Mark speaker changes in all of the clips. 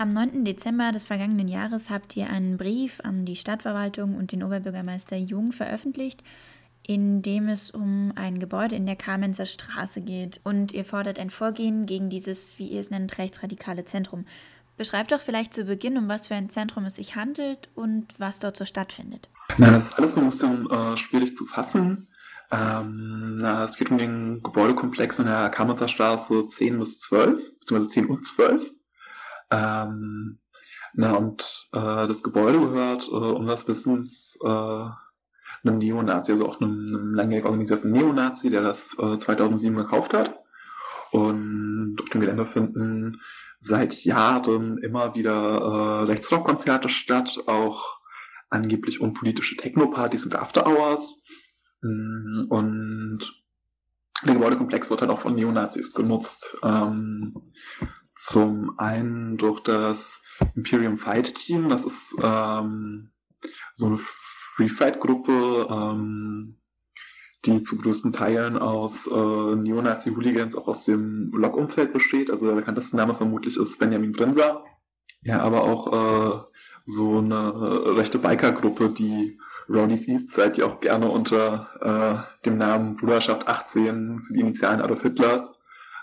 Speaker 1: Am 9. Dezember des vergangenen Jahres habt ihr einen Brief an die Stadtverwaltung und den Oberbürgermeister Jung veröffentlicht, in dem es um ein Gebäude in der Kamenzer Straße geht und ihr fordert ein Vorgehen gegen dieses, wie ihr es nennt, rechtsradikale Zentrum. Beschreibt doch vielleicht zu Beginn, um was für ein Zentrum es sich handelt und was dort so stattfindet.
Speaker 2: Na, das ist alles so ein bisschen äh, schwierig zu fassen. Ähm, na, es geht um den Gebäudekomplex in der Kamenzer Straße 10 bis 12, beziehungsweise 10 und 12. Ähm, na, und äh, das Gebäude gehört äh, unseres Wissens äh, einem Neonazi, also auch einem, einem langjährig organisierten Neonazi, der das äh, 2007 gekauft hat. Und auf dem Gelände finden seit Jahren immer wieder äh, Rechtsrock-Konzerte statt, auch angeblich unpolitische Techno-Partys und After-Hours. Mm, und der Gebäudekomplex wird halt auch von Neonazis genutzt. Ähm, zum einen durch das Imperium Fight Team, das ist ähm, so eine Free Fight Gruppe, ähm, die zu größten Teilen aus äh, Neonazi-Hooligans auch aus dem Log-Umfeld besteht. Also der bekannteste Name vermutlich ist Benjamin Brinser. Ja, aber auch äh, so eine rechte Biker-Gruppe, die Rowdy's Eastside, die auch gerne unter äh, dem Namen Bruderschaft 18 für die Initialen Adolf Hitlers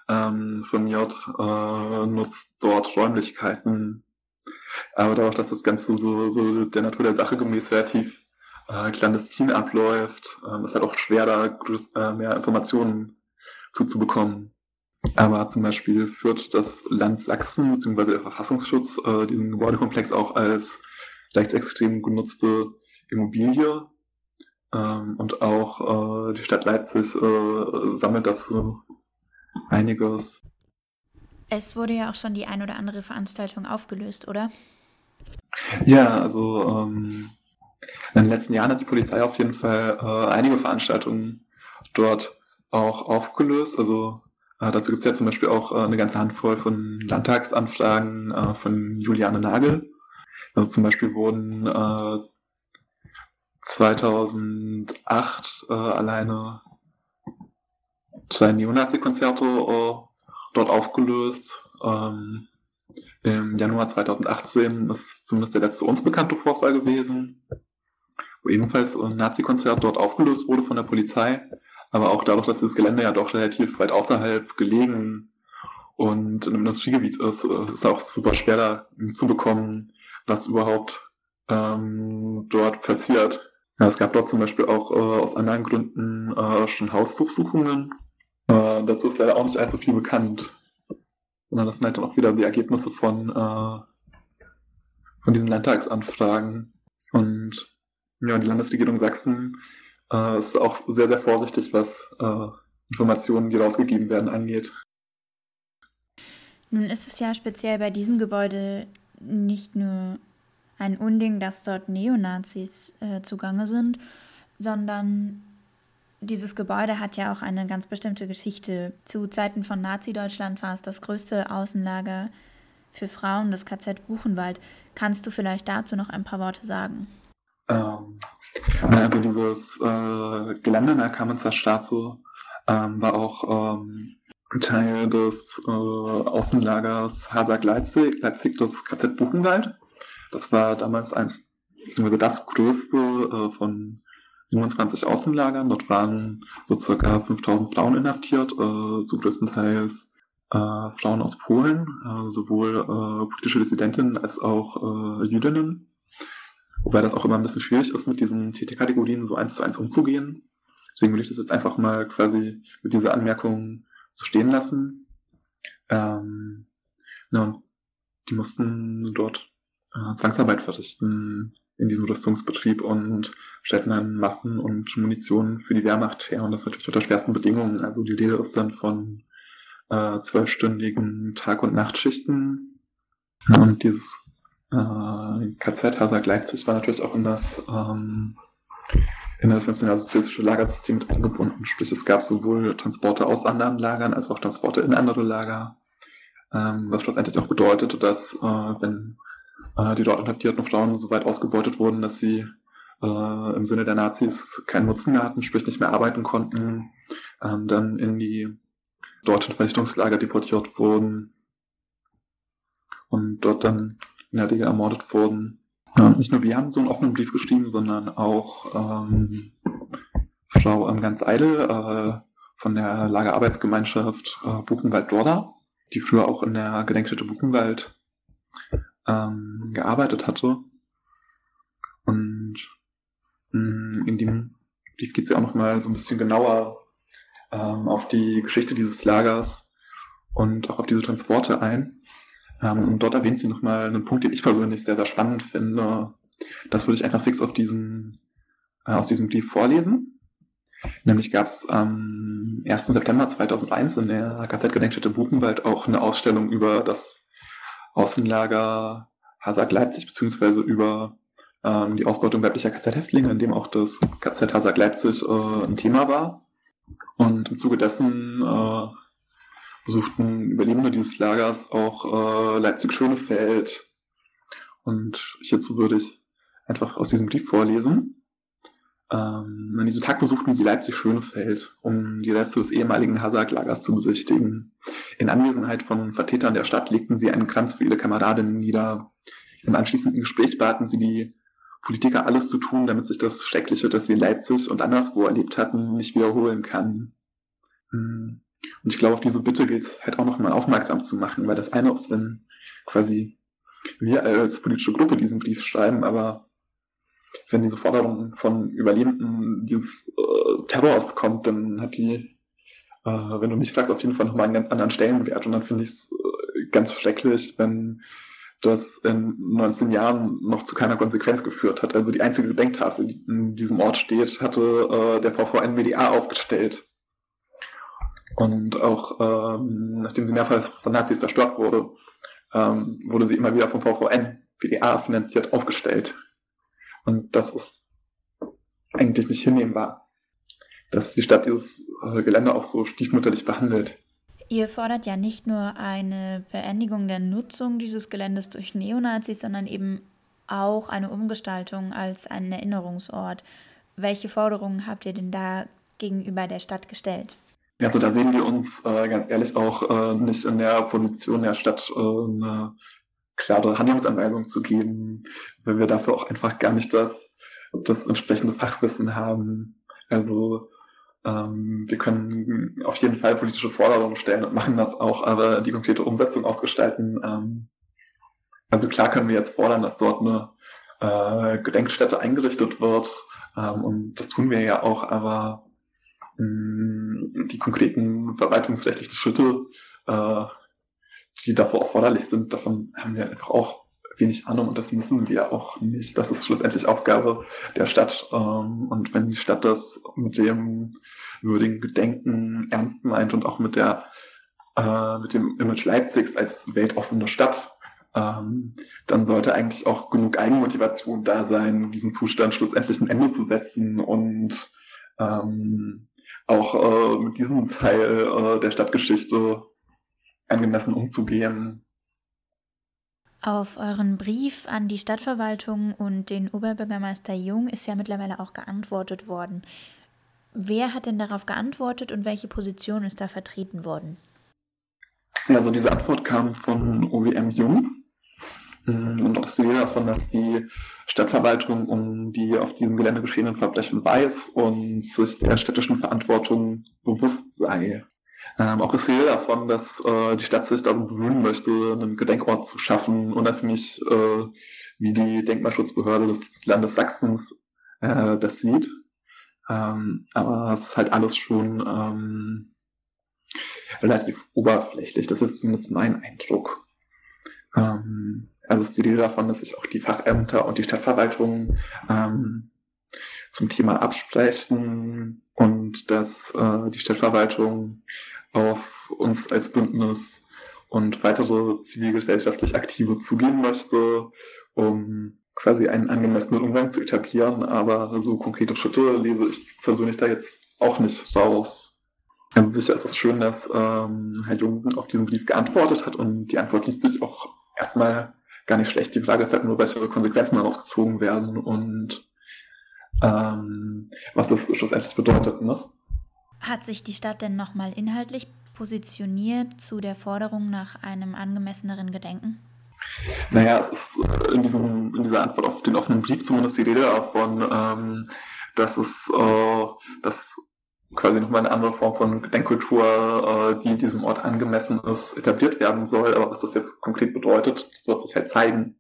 Speaker 2: ähm, firmiert, äh, nutzt dort Räumlichkeiten. Aber dadurch, dass das Ganze so, so der Natur der Sache gemäß relativ äh, clandestin abläuft, äh, ist halt auch schwer, da äh, mehr Informationen zuzubekommen. Aber zum Beispiel führt das Land Sachsen bzw. der Verfassungsschutz äh, diesen Gebäudekomplex auch als rechtsextrem genutzte Immobilie. Ähm, und auch äh, die Stadt Leipzig äh, sammelt dazu einiges.
Speaker 1: Es wurde ja auch schon die ein oder andere Veranstaltung aufgelöst, oder?
Speaker 2: Ja, also ähm, in den letzten Jahren hat die Polizei auf jeden Fall äh, einige Veranstaltungen dort auch aufgelöst. Also äh, dazu gibt es ja zum Beispiel auch äh, eine ganze Handvoll von Landtagsanfragen äh, von Juliane Nagel. Also zum Beispiel wurden 2008 äh, alleine zwei Neonazi-Konzerte dort aufgelöst. Ähm, Im Januar 2018 ist zumindest der letzte uns bekannte Vorfall gewesen wo ebenfalls ein Nazi-Konzert dort aufgelöst wurde von der Polizei. Aber auch dadurch, dass das Gelände ja doch relativ weit außerhalb gelegen und in einem Industriegebiet ist, äh, ist auch super schwer da mitzubekommen, was überhaupt ähm, dort passiert. Ja, es gab dort zum Beispiel auch äh, aus anderen Gründen äh, schon Hausdurchsuchungen. Äh, dazu ist leider auch nicht allzu viel bekannt. Sondern das sind halt dann auch wieder die Ergebnisse von, äh, von diesen Landtagsanfragen. Und ja, die Landesregierung Sachsen äh, ist auch sehr, sehr vorsichtig, was äh, Informationen, die rausgegeben werden, angeht.
Speaker 1: Nun ist es ja speziell bei diesem Gebäude nicht nur ein Unding, dass dort Neonazis äh, zugange sind, sondern dieses Gebäude hat ja auch eine ganz bestimmte Geschichte. Zu Zeiten von Nazi-Deutschland war es das größte Außenlager für Frauen, das KZ Buchenwald. Kannst du vielleicht dazu noch ein paar Worte sagen?
Speaker 2: Ähm, also dieses äh, Gelände in der Kamenzer Straße ähm, war auch ähm, Teil des äh, Außenlagers Hasag-Leipzig, Leipzig, das KZ Buchenwald. Das war damals eins, beziehungsweise das größte äh, von 27 Außenlagern. Dort waren so circa 5000 Frauen inhaftiert, äh, zu größtenteils äh, Frauen aus Polen, äh, sowohl äh, politische Dissidentinnen als auch äh, Jüdinnen. Wobei das auch immer ein bisschen schwierig ist, mit diesen TT-Kategorien so eins zu eins umzugehen. Deswegen würde ich das jetzt einfach mal quasi mit dieser Anmerkung so stehen lassen. Ähm, ja, und die mussten dort äh, Zwangsarbeit verrichten in diesem Rüstungsbetrieb und stellten dann Waffen und Munition für die Wehrmacht her und das natürlich unter schwersten Bedingungen. Also die Rede ist dann von äh, zwölfstündigen Tag- und Nachtschichten und dieses äh, KZ Hasag Leipzig war natürlich auch in das, ähm, in das nationalsozialistische Lagersystem mit eingebunden. Sprich, es gab sowohl Transporte aus anderen Lagern als auch Transporte in andere Lager. Ähm, was schlussendlich auch bedeutete, dass äh, wenn äh, die dort inhaftierten Frauen so weit ausgebeutet wurden, dass sie äh, im Sinne der Nazis keinen Nutzen mehr hatten, sprich nicht mehr arbeiten konnten, ähm, dann in die deutschen Vernichtungslager deportiert wurden und dort dann in der Regel ermordet wurden. Ja, nicht nur wir haben so einen offenen Brief geschrieben, sondern auch ähm, Frau ähm, Ganz Eidel äh, von der Lagerarbeitsgemeinschaft äh, Buchenwald-Dorda, die früher auch in der Gedenkstätte Buchenwald ähm, gearbeitet hatte. Und mh, mm, in dem Brief geht sie auch nochmal so ein bisschen genauer ähm, auf die Geschichte dieses Lagers und auch auf diese Transporte ein. Ähm, und dort erwähnt sie nochmal einen Punkt, den ich persönlich sehr, sehr spannend finde. Das würde ich einfach fix auf diesem, äh, aus diesem Brief vorlesen. Nämlich gab es am 1. September 2001 in der KZ-Gedenkstätte Buchenwald auch eine Ausstellung über das Außenlager Hasag Leipzig, beziehungsweise über ähm, die Ausbeutung weiblicher KZ-Häftlinge, in dem auch das KZ Hasag Leipzig äh, ein Thema war. Und im Zuge dessen äh, besuchten Überlebende dieses Lagers auch äh, Leipzig-Schönefeld. Und hierzu würde ich einfach aus diesem Brief vorlesen. Ähm, an diesem Tag besuchten sie Leipzig-Schönefeld, um die Reste des ehemaligen Hasag-Lagers zu besichtigen. In Anwesenheit von Vertretern der Stadt legten sie einen Kranz für ihre Kameradinnen nieder. Im anschließenden Gespräch baten sie die Politiker alles zu tun, damit sich das Schreckliche, das sie in Leipzig und anderswo erlebt hatten, nicht wiederholen kann. Hm. Und ich glaube, auf diese Bitte gilt es halt auch nochmal aufmerksam zu machen, weil das eine ist, wenn quasi wir als politische Gruppe diesen Brief schreiben, aber wenn diese Forderung von Überlebenden dieses äh, Terrors kommt, dann hat die, äh, wenn du mich fragst, auf jeden Fall nochmal einen ganz anderen Stellenwert. Und dann finde ich es äh, ganz schrecklich, wenn das in 19 Jahren noch zu keiner Konsequenz geführt hat. Also die einzige Gedenktafel, die in diesem Ort steht, hatte äh, der VVN-WDA aufgestellt. Und auch ähm, nachdem sie mehrfach von Nazis zerstört wurde, ähm, wurde sie immer wieder vom VVN, WDA finanziert, aufgestellt. Und das ist eigentlich nicht hinnehmbar, dass die Stadt dieses äh, Gelände auch so stiefmütterlich behandelt.
Speaker 1: Ihr fordert ja nicht nur eine Beendigung der Nutzung dieses Geländes durch Neonazis, sondern eben auch eine Umgestaltung als einen Erinnerungsort. Welche Forderungen habt ihr denn da gegenüber der Stadt gestellt?
Speaker 2: Ja, also da sehen wir uns äh, ganz ehrlich auch äh, nicht in der Position der Stadt äh, eine klare Handlungsanweisung zu geben, weil wir dafür auch einfach gar nicht das, das entsprechende Fachwissen haben. Also ähm, wir können auf jeden Fall politische Forderungen stellen und machen das auch, aber die konkrete Umsetzung ausgestalten. Ähm, also klar können wir jetzt fordern, dass dort eine äh, Gedenkstätte eingerichtet wird ähm, und das tun wir ja auch, aber mh, mm, die konkreten verwaltungsrechtlichen Schritte, äh, die davor erforderlich sind, davon haben wir einfach auch wenig Ahnung und das müssen wir auch nicht. Das ist schlussendlich Aufgabe der Stadt. Ähm, und wenn die Stadt das mit dem würdigen Gedenken ernst meint und auch mit der äh, mit dem Image Leipzigs als weltoffene Stadt, ähm, dann sollte eigentlich auch genug Eigenmotivation da sein, diesen Zustand schlussendlich ein Ende zu setzen und ähm, auch äh, mit diesem Teil äh, der Stadtgeschichte angemessen umzugehen.
Speaker 1: Auf euren Brief an die Stadtverwaltung und den Oberbürgermeister Jung ist ja mittlerweile auch geantwortet worden. Wer hat denn darauf geantwortet und welche Position ist da vertreten worden?
Speaker 2: Ja, also diese Antwort kam von OWM Jung. Und dort ist die Rede davon, dass die Stadtverwaltung um die auf diesem Gelände geschehenen Verbrechen weiß und sich der städtischen Verantwortung bewusst sei. Ähm, auch ist die Rede davon, dass äh, die Stadt sich darum bemühen möchte, einen Gedenkort zu schaffen, unabhängig äh, wie die Denkmalschutzbehörde des Landes Sachsens äh, das sieht. Ähm, aber es ist halt alles schon ähm, relativ oberflächlich. Das ist zumindest mein Eindruck. Ähm, also ist die Idee davon, dass sich auch die Fachämter und die Stadtverwaltung ähm, zum Thema absprechen und dass äh, die Stadtverwaltung auf uns als Bündnis und weitere zivilgesellschaftlich Aktive zugehen möchte, um quasi einen angemessenen Umgang zu etablieren. Aber so konkrete Schritte lese ich persönlich da jetzt auch nicht raus. Also sicher ist es schön, dass ähm, Herr Jung auf diesen Brief geantwortet hat und die Antwort liest sich auch erstmal gar nicht schlecht. Die Frage ist halt nur, welche Konsequenzen daraus gezogen werden und ähm, was das schlussendlich bedeutet. Ne?
Speaker 1: Hat sich die Stadt denn nochmal inhaltlich positioniert zu der Forderung nach einem angemesseneren Gedenken?
Speaker 2: Naja, es ist äh, in, diesem, in dieser Antwort auf den offenen Brief zumindest die Rede davon, ähm, dass es äh, dass quasi nochmal eine andere Form von Gedenkkultur, äh, die diesem Ort angemessen ist, etabliert werden soll. Aber was das jetzt konkret bedeutet, das wird sich halt zeigen.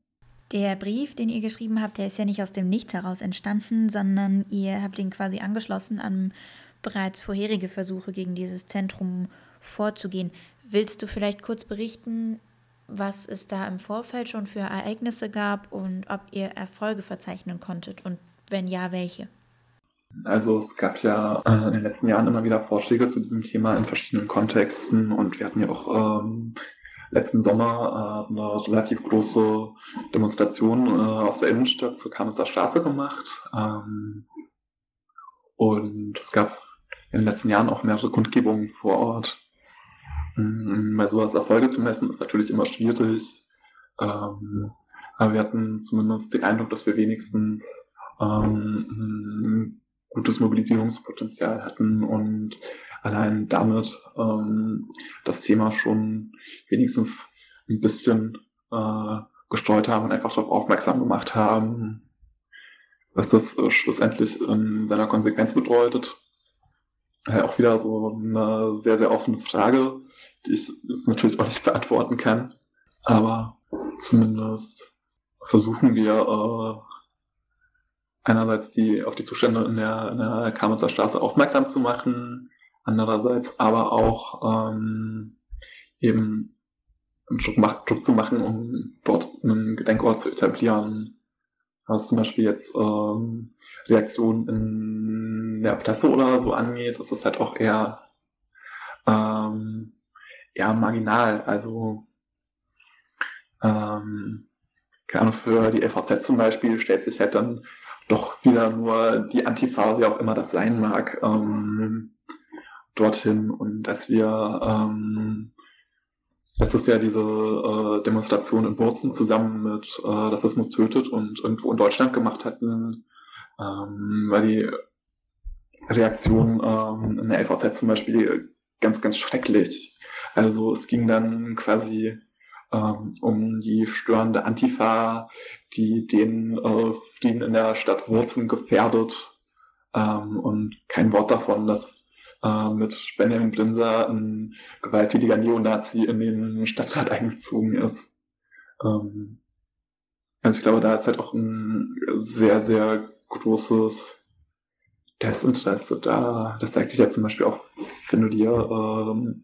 Speaker 1: Der Brief, den ihr geschrieben habt, der ist ja nicht aus dem Nichts heraus entstanden, sondern ihr habt ihn quasi angeschlossen an bereits vorherige Versuche gegen dieses Zentrum vorzugehen. Willst du vielleicht kurz berichten, was es da im Vorfeld schon für Ereignisse gab und ob ihr Erfolge verzeichnen konntet und wenn ja, welche?
Speaker 2: Also es gab ja äh, in den letzten Jahren immer wieder Vorschläge zu diesem Thema in verschiedenen Kontexten und wir hatten ja auch ähm, letzten Sommer äh, eine relativ große Demonstration äh, aus der Innenstadt zur Kamitzer Straße gemacht. Ähm, und es gab in den letzten Jahren auch mehrere Kundgebungen vor Ort. Mhm, bei sowas Erfolge zu messen ist natürlich immer schwierig. Ähm, aber wir hatten zumindest den Eindruck, dass wir wenigstens ähm, gutes Mobilisierungspotenzial hatten und allein damit ähm, das Thema schon wenigstens ein bisschen äh, gestreut haben und einfach darauf aufmerksam gemacht haben, was das äh, schlussendlich in seiner Konsequenz bedeutet. Äh, auch wieder so eine sehr, sehr offene Frage, die ich jetzt natürlich auch nicht beantworten kann. Aber zumindest versuchen wir äh, einerseits die auf die Zustände in der, in der Kamitzer Straße aufmerksam zu machen, andererseits aber auch ähm, eben einen Druck, Druck zu machen, um dort einen Gedenkort zu etablieren. Was zum Beispiel jetzt ähm, Reaktionen in der Presse oder so angeht, ist das halt auch eher ähm, eher marginal. Also ähm, keine Ahnung, für die FVZ zum Beispiel stellt sich halt dann doch wieder nur die Antifa, wie auch immer das sein mag, ähm, dorthin und dass wir ähm, letztes Jahr diese äh, Demonstration in Bozen zusammen mit äh, Rassismus tötet und irgendwo in Deutschland gemacht hatten, ähm, weil die Reaktion ähm, in der LVZ zum Beispiel ganz, ganz schrecklich. Also es ging dann quasi ähm, um die störende Antifa, die den äh, Frieden in der Stadt Wurzen gefährdet. Ähm, und kein Wort davon, dass äh, mit Benjamin Blinzer ein gewalttätiger Neonazi in den Stadtrat eingezogen ist. Ähm, also ich glaube, da ist halt auch ein sehr, sehr großes Desinteresse da. Das zeigt sich ja zum Beispiel auch, wenn du dir ähm,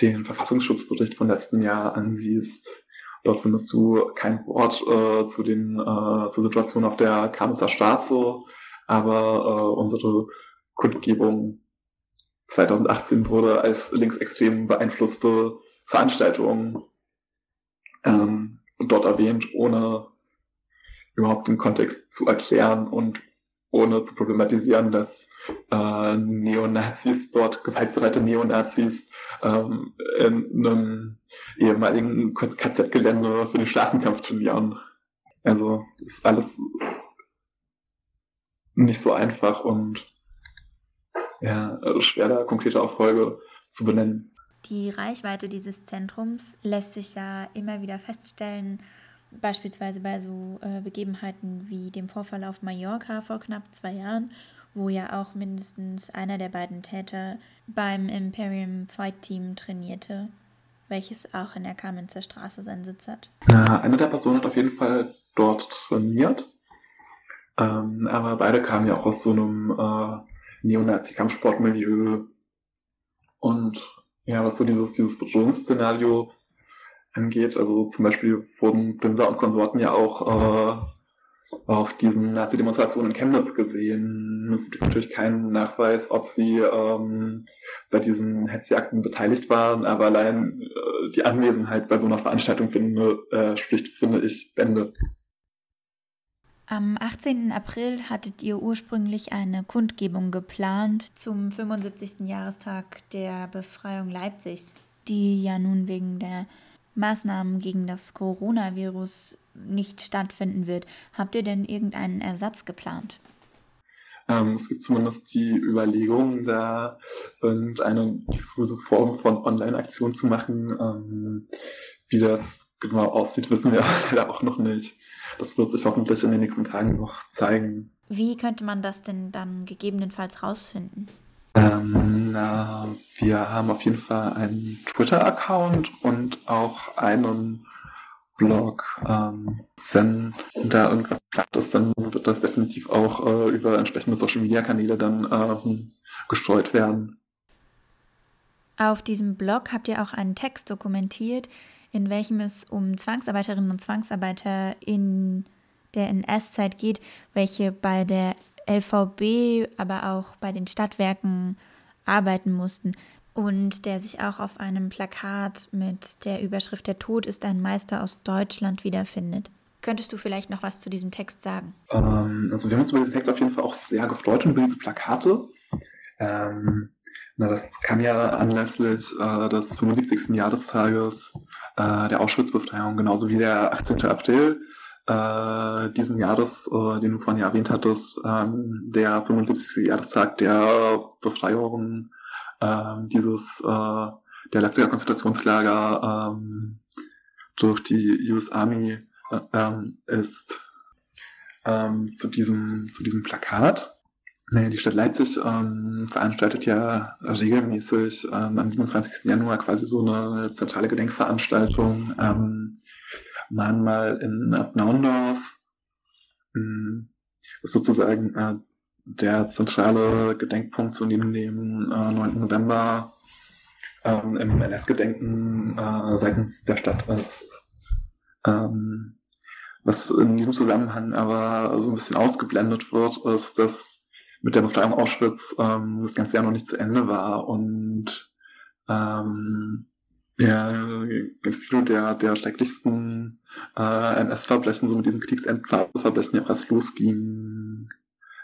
Speaker 2: den Verfassungsschutzbericht von letztem Jahr ansiehst. Dort findest du kein Wort äh, zu den äh, zur Situation auf der Kamitzer Straße, aber äh, unsere Kundgebung 2018 wurde als linksextrem beeinflusste Veranstaltung ähm, dort erwähnt, ohne überhaupt den Kontext zu erklären und ohne zu problematisieren, dass äh, Neonazis dort, gewaltbereite Neonazis, ähm, in einem ehemaligen KZ-Gelände für den Straßenkampf trainieren. Also ist alles nicht so einfach und ja, schwer da konkrete Erfolge zu benennen.
Speaker 1: Die Reichweite dieses Zentrums lässt sich ja immer wieder feststellen, beispielsweise bei so äh, Begebenheiten wie dem Vorfall auf Mallorca vor knapp zwei Jahren, wo ja auch mindestens einer der beiden Täter beim Imperium Fight Team trainierte, welches auch in der Kamenzer Straße seinen Sitz hat.
Speaker 2: Eine der Personen hat auf jeden Fall dort trainiert, ähm, aber beide kamen ja auch aus so einem äh, Neonazi-Kampfsportmilieu und ja, was so dieses, dieses Bedrohungsszenario angeht. Also zum Beispiel wurden Blinzer und Konsorten ja auch äh, auf diesen Nazi-Demonstrationen in Chemnitz gesehen. Es gibt natürlich keinen Nachweis, ob sie ähm, bei diesen Hetzjagden beteiligt waren, aber allein äh, die Anwesenheit bei so einer Veranstaltung finde, äh, spricht, finde ich, Bände.
Speaker 1: Am 18. April hattet ihr ursprünglich eine Kundgebung geplant zum 75. Jahrestag der Befreiung Leipzigs, die ja nun wegen der Maßnahmen gegen das Coronavirus nicht stattfinden wird. Habt ihr denn irgendeinen Ersatz geplant?
Speaker 2: Ähm, es gibt zumindest die Überlegung, da irgendeine diffuse Form von Online-Aktion zu machen, ähm, wie das genau aussieht, wissen wir leider auch noch nicht. Das wird sich hoffentlich in den nächsten Tagen noch zeigen.
Speaker 1: Wie könnte man das denn dann gegebenenfalls rausfinden?
Speaker 2: Ähm, na, wir haben auf jeden Fall einen Twitter-Account und auch einen Blog. Ähm, wenn da irgendwas klappt ist, dann wird das definitiv auch äh, über entsprechende Social-Media-Kanäle dann ähm, gestreut werden.
Speaker 1: Auf diesem Blog habt ihr auch einen Text dokumentiert, in welchem es um Zwangsarbeiterinnen und Zwangsarbeiter in der NS-Zeit geht, welche bei der LVB, aber auch bei den Stadtwerken arbeiten mussten und der sich auch auf einem Plakat mit der Überschrift Der Tod ist ein Meister aus Deutschland wiederfindet. Könntest du vielleicht noch was zu diesem Text sagen?
Speaker 2: Ähm, also wir haben uns über diesen Text auf jeden Fall auch sehr gefreut und über diese Plakate. Ähm, na, das kam ja anlässlich äh, des 75. Jahrestages äh, der Auschwitz-Befreiung, genauso wie der 18. April äh, diesen Jahres, äh, den du vorhin ja erwähnt hattest, ähm, der 75. Jahrestag der Befreiung äh, dieses äh, der Leipziger Konzentrationslager ähm, durch die US Army äh, ähm, ist ähm, zu diesem zu diesem Plakat. Nee, die Stadt Leipzig ähm, veranstaltet ja regelmäßig ähm, am 27. Januar quasi so eine zentrale Gedenkveranstaltung. Ähm, mal in Naundorf. Ähm, ist sozusagen äh, der zentrale Gedenkpunkt zu neben dem äh, 9. November ähm, im NS-Gedenken äh, seitens der Stadt ist. Ähm, was in diesem Zusammenhang aber so ein bisschen ausgeblendet wird, ist, dass mit der Befreiung Auschwitz ähm, das ganze Jahr noch nicht zu Ende war und ähm, ja, ganz viele der, der schrecklichsten äh, NS-Verbrechen, so mit diesen Kriegsendverbrechen ja auch erst losgingen.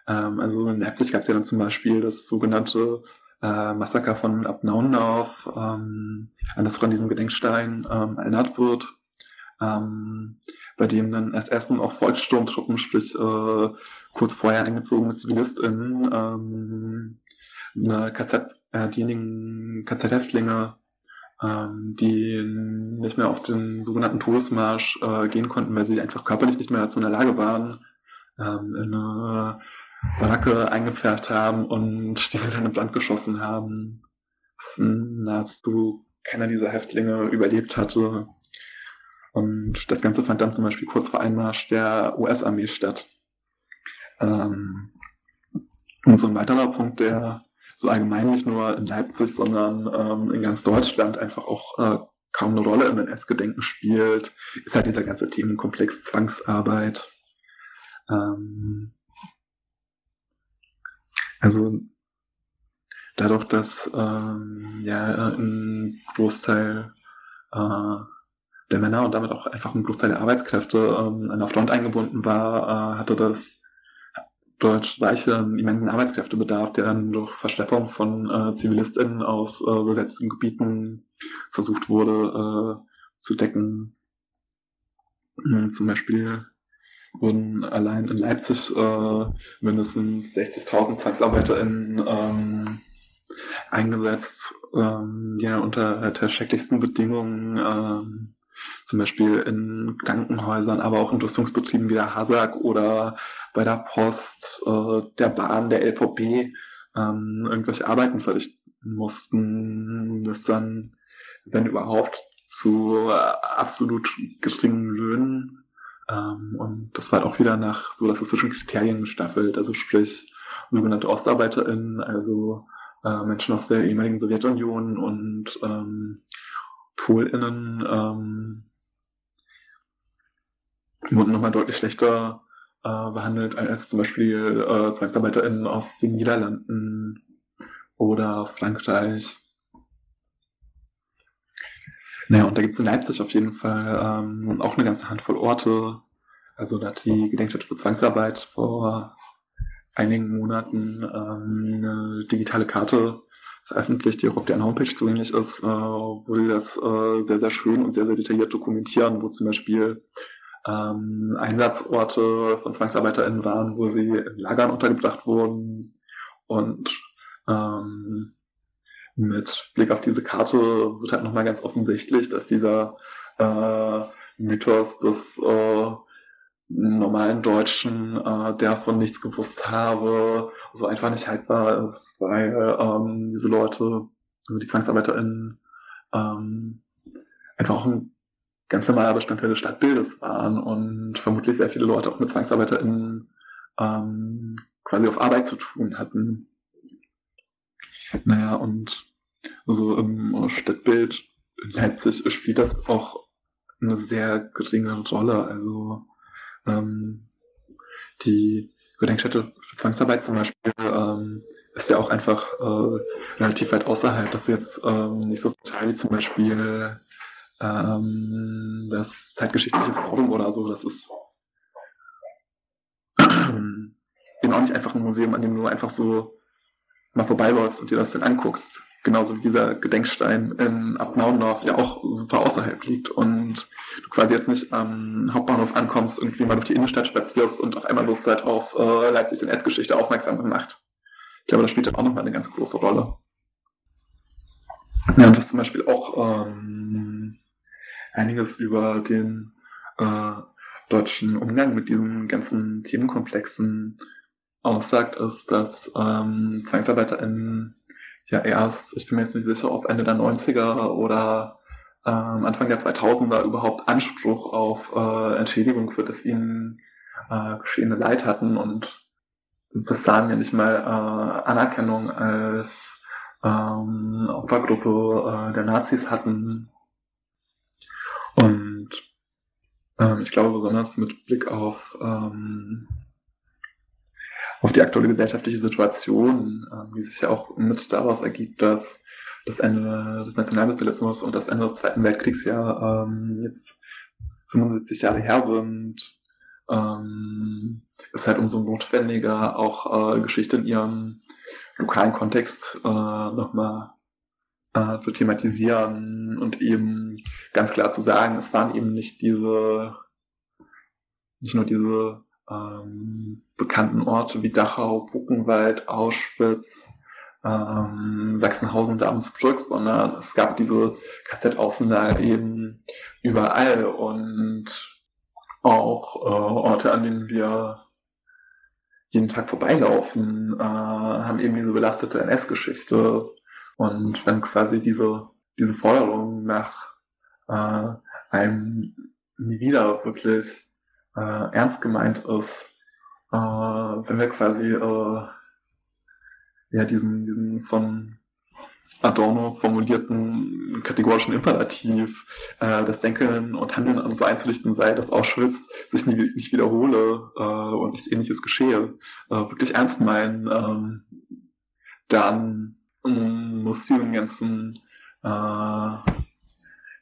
Speaker 2: Ähm, also in Leipzig gab es ja dann zum Beispiel das sogenannte äh, Massaker von Abnaundorf, ähm, an das von diesem Gedenkstein ähm, erinnert wird, ähm, bei dem dann SS und auch Volkssturmtruppen, sprich äh, kurz vorher eingezogene ZivilistInnen, ähm, eine KZ, äh, diejenigen KZ-Häftlinge, ähm, die nicht mehr auf den sogenannten Todesmarsch äh, gehen konnten, weil sie einfach körperlich nicht mehr dazu in der Lage waren, ähm, in eine Baracke eingepfercht haben und diese dann in Brand geschossen haben. Nahezu keiner dieser Häftlinge überlebt hatte. Und das Ganze fand dann zum Beispiel kurz vor Einmarsch der US-Armee statt. Ähm, und so ein weiterer Punkt, der so allgemein nicht nur in Leipzig, sondern ähm, in ganz Deutschland einfach auch äh, kaum eine Rolle im NS-Gedenken spielt, ist halt dieser ganze Themenkomplex Zwangsarbeit. Ähm, also dadurch, dass ähm, ja ein Großteil äh, der Männer und damit auch einfach ein Großteil der Arbeitskräfte ähm, an der Front eingebunden war, äh, hatte das Deutsch Reiche einen immensen Arbeitskräftebedarf, der dann durch Verschleppung von äh, ZivilistInnen aus äh, besetzten Gebieten versucht wurde äh, zu decken. Hm, zum Beispiel wurden allein in Leipzig äh, mindestens 60.000 ZwangsarbeiterInnen ähm, eingesetzt, ähm, die ja unter der schrecklichsten Bedingungen ähm, zum Beispiel in Krankenhäusern, aber auch in Rüstungsbetrieben wie der Hasag oder bei der Post, äh, der Bahn, der LVP ähm, irgendwelche Arbeiten verrichten mussten, das dann, wenn überhaupt, zu äh, absolut geringen Löhnen ähm, und das war halt auch wieder nach so rassistischen Kriterien gestaffelt, also sprich sogenannte OstarbeiterInnen, also äh, Menschen aus der ehemaligen Sowjetunion und ähm, PolInnen ähm, wurden nochmal deutlich schlechter äh, behandelt als zum Beispiel äh, ZwangsarbeiterInnen aus den Niederlanden oder Frankreich. Naja, und da gibt es in Leipzig auf jeden Fall ähm, auch eine ganze Handvoll Orte. Also da hat die Gedenkstätte für Zwangsarbeit vor einigen Monaten ähm, eine digitale Karte veröffentlicht, die auch auf deren Homepage zugänglich ist, äh, wo die das äh, sehr, sehr schön und sehr, sehr detailliert dokumentieren, wo zum Beispiel ähm, Einsatzorte von ZwangsarbeiterInnen waren, wo sie in Lagern untergebracht wurden und ähm, mit Blick auf diese Karte wird halt nochmal ganz offensichtlich, dass dieser äh, Mythos des äh, normalen Deutschen, äh, der von nichts gewusst habe, so einfach nicht haltbar ist, weil ähm, diese Leute, also die ZwangsarbeiterInnen, ähm, einfach auch ein ganz normaler Bestandteil des Stadtbildes waren und vermutlich sehr viele Leute auch mit ZwangsarbeiterInnen ähm, quasi auf Arbeit zu tun hatten. Naja, und so im Stadtbild in Leipzig spielt das auch eine sehr geringe Rolle. Also ähm, die Gedenkstätte für Zwangsarbeit zum Beispiel ähm, ist ja auch einfach äh, relativ weit außerhalb. Das ist jetzt ähm, nicht so total wie zum Beispiel ähm, das zeitgeschichtliche Forum oder so. Das ist eben auch nicht einfach ein Museum, an dem du einfach so mal vorbeiläufst und dir das dann anguckst. Genauso wie dieser Gedenkstein in Abnaundorf, der auch super außerhalb liegt und du quasi jetzt nicht am Hauptbahnhof ankommst, irgendwie mal durch die Innenstadt spazierst und auf einmal Lust halt auf äh, Leipzigs NS-Geschichte aufmerksam gemacht. Ich glaube, das spielt auch nochmal eine ganz große Rolle. Ja, und was zum Beispiel auch ähm, einiges über den äh, deutschen Umgang mit diesen ganzen Themenkomplexen aussagt, ist, dass ähm, ZwangsarbeiterInnen ja erst, ich bin mir jetzt nicht sicher, ob Ende der 90er oder ähm, Anfang der 2000er überhaupt Anspruch auf äh, Entschädigung für das ihnen äh, geschehene Leid hatten und bis dahin ja nicht mal äh, Anerkennung als ähm, Opfergruppe äh, der Nazis hatten. Und ähm, ich glaube besonders mit Blick auf ähm, auf die aktuelle gesellschaftliche Situation, äh, wie sich ja auch mit daraus ergibt, dass das Ende des Nationalsozialismus und das Ende des Zweiten Weltkriegs ja ähm, jetzt 75 Jahre her sind, ähm, ist halt umso notwendiger, auch äh, Geschichte in ihrem lokalen Kontext äh, nochmal äh, zu thematisieren und eben ganz klar zu sagen, es waren eben nicht diese, nicht nur diese ähm, bekannten Orte wie Dachau, Buchenwald, Auschwitz, ähm, Sachsenhausen und Damsbrück, sondern es gab diese KZ-Außenlager eben überall und auch äh, Orte, an denen wir jeden Tag vorbeilaufen, äh, haben eben diese belastete NS-Geschichte. Und wenn quasi diese, diese Forderung nach äh, einem nie wieder wirklich äh, ernst gemeint ist, äh, wenn wir quasi äh, ja diesen, diesen von Adorno formulierten kategorischen Imperativ, äh, das Denken und Handeln so einzurichten sei, dass Auschwitz sich nie, nicht wiederhole äh, und nichts ähnliches geschehe, äh, wirklich ernst meinen, ähm, dann muss diesen ganzen äh,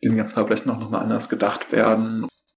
Speaker 2: diesen ganzen Verbrechen auch nochmal anders gedacht werden